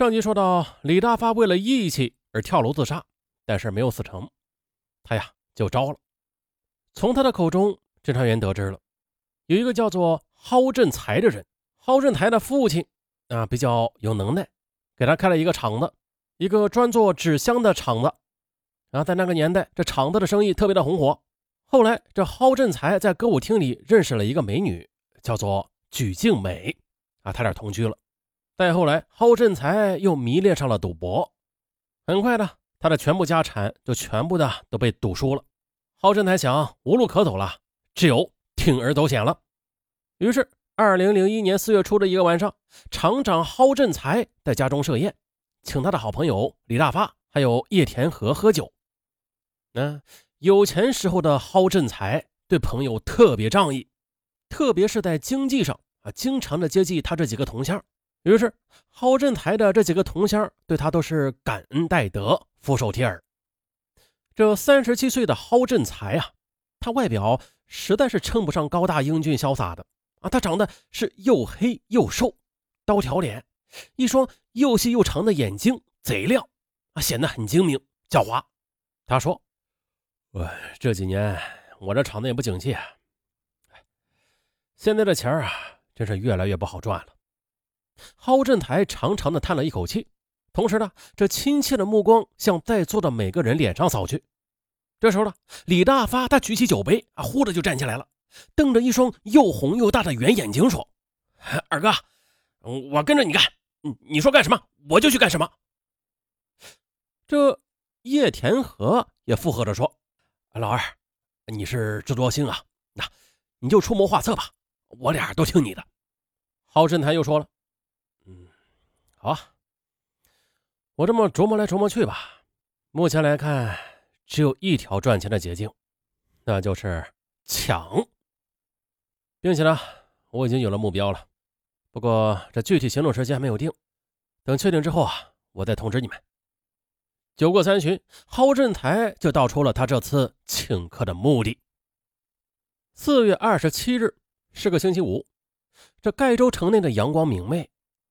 上集说到，李大发为了义气而跳楼自杀，但是没有死成，他呀就招了。从他的口中，侦查员得知了，有一个叫做蒿振才的人，蒿振才的父亲啊比较有能耐，给他开了一个厂子，一个专做纸箱的厂子。然后在那个年代，这厂子的生意特别的红火。后来，这蒿振才在歌舞厅里认识了一个美女，叫做举静美，啊，他俩同居了。再后来，蒿振才又迷恋上了赌博，很快的，他的全部家产就全部的都被赌输了。蒿振才想无路可走了，只有铤而走险了。于是，二零零一年四月初的一个晚上，厂长蒿振才在家中设宴，请他的好朋友李大发还有叶田和喝酒。嗯，有钱时候的蒿振才对朋友特别仗义，特别是在经济上啊，经常的接济他这几个同乡。于是，蒿振才的这几个同乡对他都是感恩戴德、俯首帖耳。这三十七岁的蒿振才啊，他外表实在是称不上高大英俊潇洒的啊，他长得是又黑又瘦，刀条脸，一双又细又长的眼睛贼亮啊，显得很精明狡猾。他说：“我这几年我这厂子也不景气，现在的钱啊，真是越来越不好赚了。”蒿振台长长的叹了一口气，同时呢，这亲切的目光向在座的每个人脸上扫去。这时候呢，李大发他举起酒杯啊，呼的就站起来了，瞪着一双又红又大的圆眼睛说：“二哥，我跟着你干，你说干什么我就去干什么。”这叶田和也附和着说：“老二，你是智多星啊，那你就出谋划策吧，我俩都听你的。”蒿振台又说了。好，我这么琢磨来琢磨去吧，目前来看，只有一条赚钱的捷径，那就是抢，并且呢，我已经有了目标了，不过这具体行动时间还没有定，等确定之后啊，我再通知你们。酒过三巡，蒿振才就道出了他这次请客的目的。四月二十七日是个星期五，这盖州城内的阳光明媚。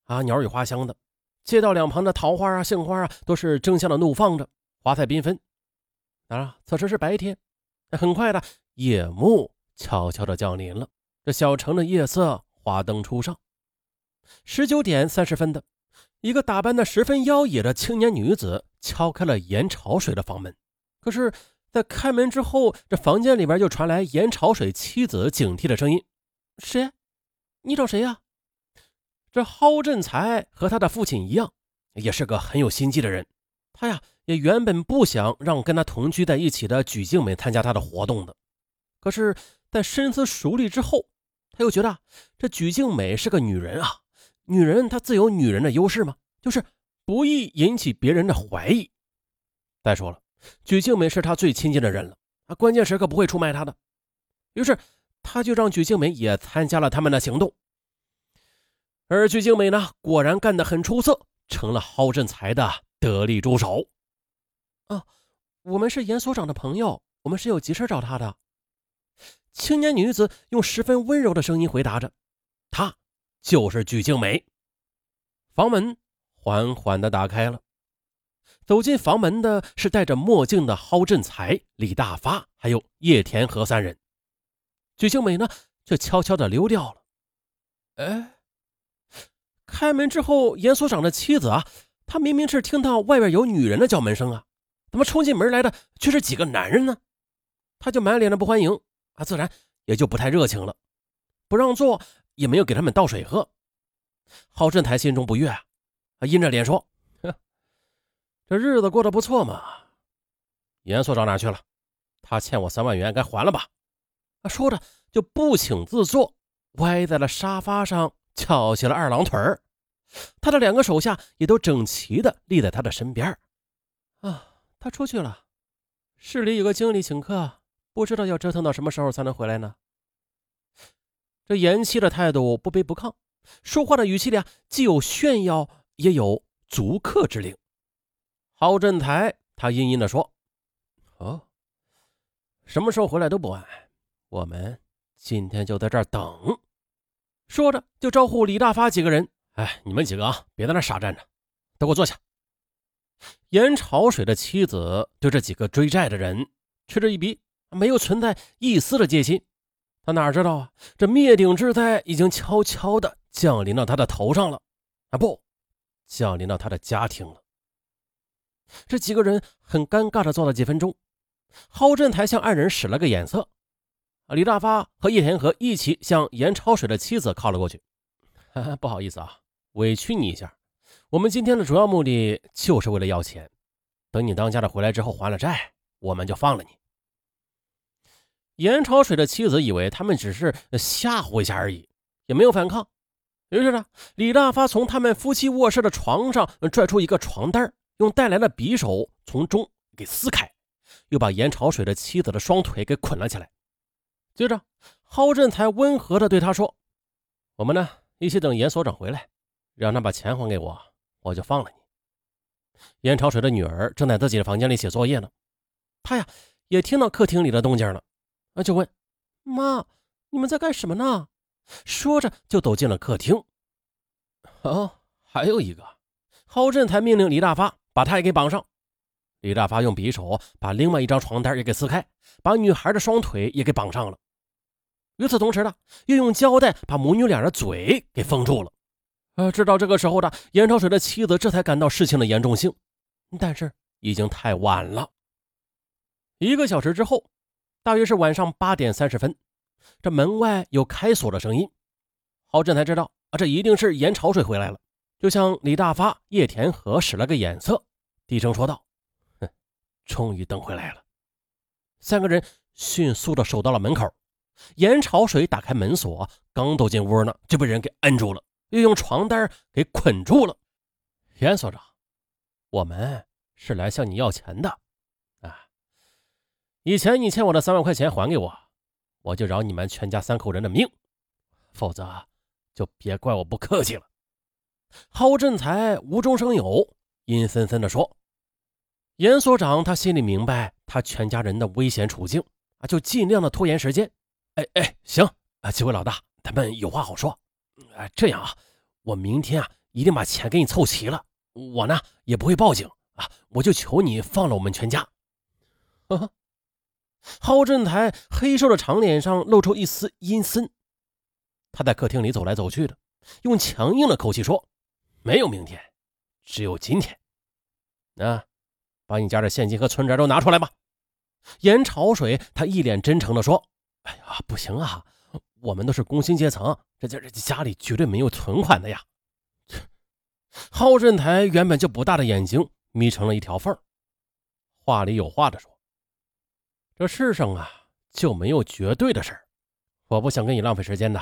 啊，鸟语花香的，街道两旁的桃花啊、杏花啊，都是争相的怒放着，花彩缤纷。当然，此时是白天。很快的，夜幕悄悄的降临了。这小城的夜色，花灯初上。十九点三十分的，一个打扮的十分妖冶的青年女子敲开了严潮水的房门。可是，在开门之后，这房间里边就传来严潮水妻子警惕的声音：“谁？你找谁呀？”这蒿振才和他的父亲一样，也是个很有心机的人。他呀，也原本不想让跟他同居在一起的举静美参加他的活动的。可是，在深思熟虑之后，他又觉得这举静美是个女人啊，女人她自有女人的优势嘛，就是不易引起别人的怀疑。再说了，举静美是他最亲近的人了啊，关键时刻不会出卖他的。于是，他就让举静美也参加了他们的行动。而鞠静美呢，果然干得很出色，成了蒿振才的得力助手。啊，我们是严所长的朋友，我们是有急事找他的。青年女子用十分温柔的声音回答着：“她就是鞠静美。”房门缓缓地打开了，走进房门的是戴着墨镜的蒿振才、李大发，还有叶田和三人。鞠静美呢，却悄悄地溜掉了。哎。开门之后，严所长的妻子啊，她明明是听到外边有女人的叫门声啊，怎么冲进门来的却是几个男人呢？他就满脸的不欢迎啊，自然也就不太热情了，不让座，也没有给他们倒水喝。郝振台心中不悦啊，阴着脸说：“哼，这日子过得不错嘛。”严所长哪去了？他欠我三万元，该还了吧？说着就不请自坐，歪在了沙发上。翘起了二郎腿儿，他的两个手下也都整齐的立在他的身边啊，他出去了，市里有个经理请客，不知道要折腾到什么时候才能回来呢？这严七的态度不卑不亢，说话的语气里啊，既有炫耀，也有逐客之令。郝振台他阴阴的说：“哦，什么时候回来都不晚，我们今天就在这儿等。”说着，就招呼李大发几个人：“哎，你们几个啊，别在那傻站着，都给我坐下。严潮水的妻子对这几个追债的人嗤之以鼻，没有存在一丝的戒心。他哪知道啊，这灭顶之灾已经悄悄的降临到他的头上了啊！不，降临到他的家庭了。这几个人很尴尬的坐了几分钟。郝振台向二人使了个眼色，李大发和叶天和一起向严潮水的妻子靠了过去。不好意思啊，委屈你一下。我们今天的主要目的就是为了要钱。等你当家的回来之后还了债，我们就放了你。严潮水的妻子以为他们只是吓唬一下而已，也没有反抗。于是呢，李大发从他们夫妻卧室的床上拽出一个床单，用带来的匕首从中给撕开。又把严潮水的妻子的双腿给捆了起来，接着郝振才温和地对他说：“我们呢，一起等严所长回来，让他把钱还给我，我就放了你。”严潮水的女儿正在自己的房间里写作业呢，她呀也听到客厅里的动静了，啊，就问：“妈，你们在干什么呢？”说着就走进了客厅。哦，还有一个，郝振才命令李大发把他也给绑上。李大发用匕首把另外一张床单也给撕开，把女孩的双腿也给绑上了。与此同时呢，又用胶带把母女俩的嘴给封住了。呃，直到这个时候呢严潮水的妻子这才感到事情的严重性，但是已经太晚了。一个小时之后，大约是晚上八点三十分，这门外有开锁的声音。郝振才知道啊，这一定是严潮水回来了，就向李大发、叶田和使了个眼色，低声说道。终于等回来了，三个人迅速的守到了门口。严潮水打开门锁，刚走进屋呢，就被人给摁住了，又用床单给捆住了。严所长，我们是来向你要钱的啊！以前你欠我的三万块钱还给我，我就饶你们全家三口人的命，否则就别怪我不客气了。郝振才无中生有，阴森森的说。严所长，他心里明白他全家人的危险处境啊，就尽量的拖延时间。哎哎，行啊，几位老大，咱们有话好说。哎，这样啊，我明天啊一定把钱给你凑齐了。我呢也不会报警啊，我就求你放了我们全家。呵呵，郝振台黑瘦的长脸上露出一丝阴森，他在客厅里走来走去的，用强硬的口气说：“没有明天，只有今天。”啊。把你家的现金和存折都拿出来吧。严潮水他一脸真诚地说：“哎呀，不行啊，我们都是工薪阶层，这这这家里绝对没有存款的呀。”郝振台原本就不大的眼睛眯成了一条缝话里有话的说：“这世上啊，就没有绝对的事儿。我不想跟你浪费时间的。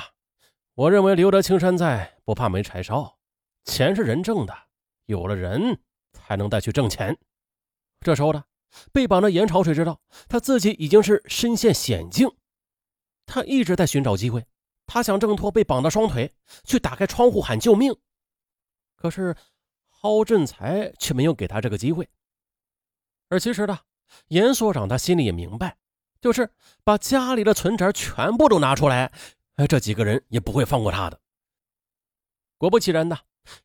我认为留得青山在，不怕没柴烧。钱是人挣的，有了人才能再去挣钱。”这时候呢，被绑的严潮水知道他自己已经是身陷险境，他一直在寻找机会，他想挣脱被绑的双腿，去打开窗户喊救命。可是郝振才却没有给他这个机会。而其实呢，严所长他心里也明白，就是把家里的存折全部都拿出来，哎，这几个人也不会放过他的。果不其然的，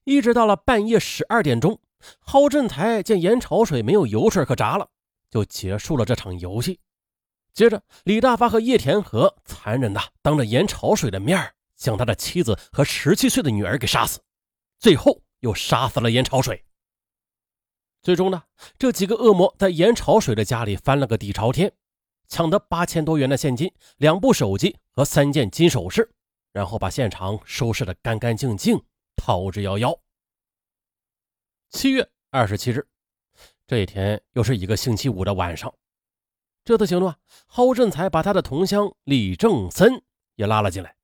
一直到了半夜十二点钟。郝振台见严潮水没有油水可炸了，就结束了这场游戏。接着，李大发和叶田和残忍的当着严潮水的面将他的妻子和十七岁的女儿给杀死，最后又杀死了严潮水。最终呢，这几个恶魔在严潮水的家里翻了个底朝天，抢得八千多元的现金、两部手机和三件金首饰，然后把现场收拾得干干净净，逃之夭夭。七月二十七日，这一天又是一个星期五的晚上。这次行动啊，郝振才把他的同乡李正森也拉了进来。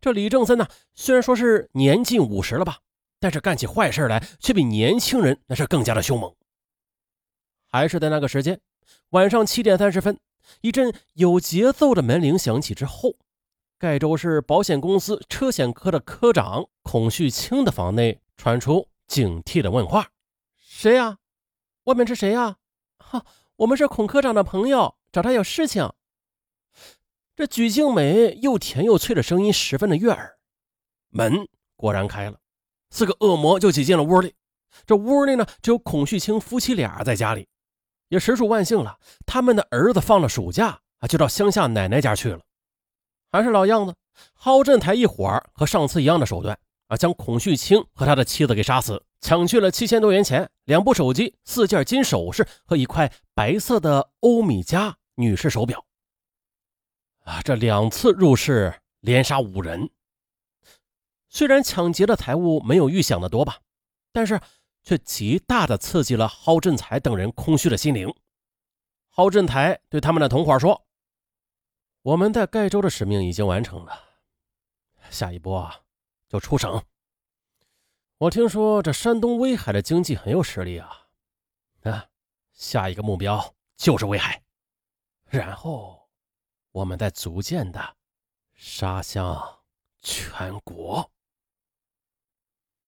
这李正森呢，虽然说是年近五十了吧，但是干起坏事来却比年轻人那是更加的凶猛。还是在那个时间，晚上七点三十分，一阵有节奏的门铃响起之后，盖州市保险公司车险科的科长孔旭清的房内传出。警惕的问话：“谁呀？外面是谁呀？”“哈，我们是孔科长的朋友，找他有事情。”这举静美又甜又脆的声音十分的悦耳。门果然开了，四个恶魔就挤进了屋里。这屋里呢只有孔旭清夫妻俩在家里，也实属万幸了。他们的儿子放了暑假啊，就到乡下奶奶家去了。还是老样子，蒿振台一伙儿和上次一样的手段啊，将孔旭清和他的妻子给杀死，抢去了七千多元钱、两部手机、四件金首饰和一块白色的欧米茄女士手表。啊，这两次入室连杀五人，虽然抢劫的财物没有预想的多吧，但是却极大的刺激了蒿振才等人空虚的心灵。蒿振才对他们的同伙说：“我们在盖州的使命已经完成了，下一步啊，就出省。我听说这山东威海的经济很有实力啊，啊，下一个目标就是威海，然后。”我们再逐渐的杀向全国。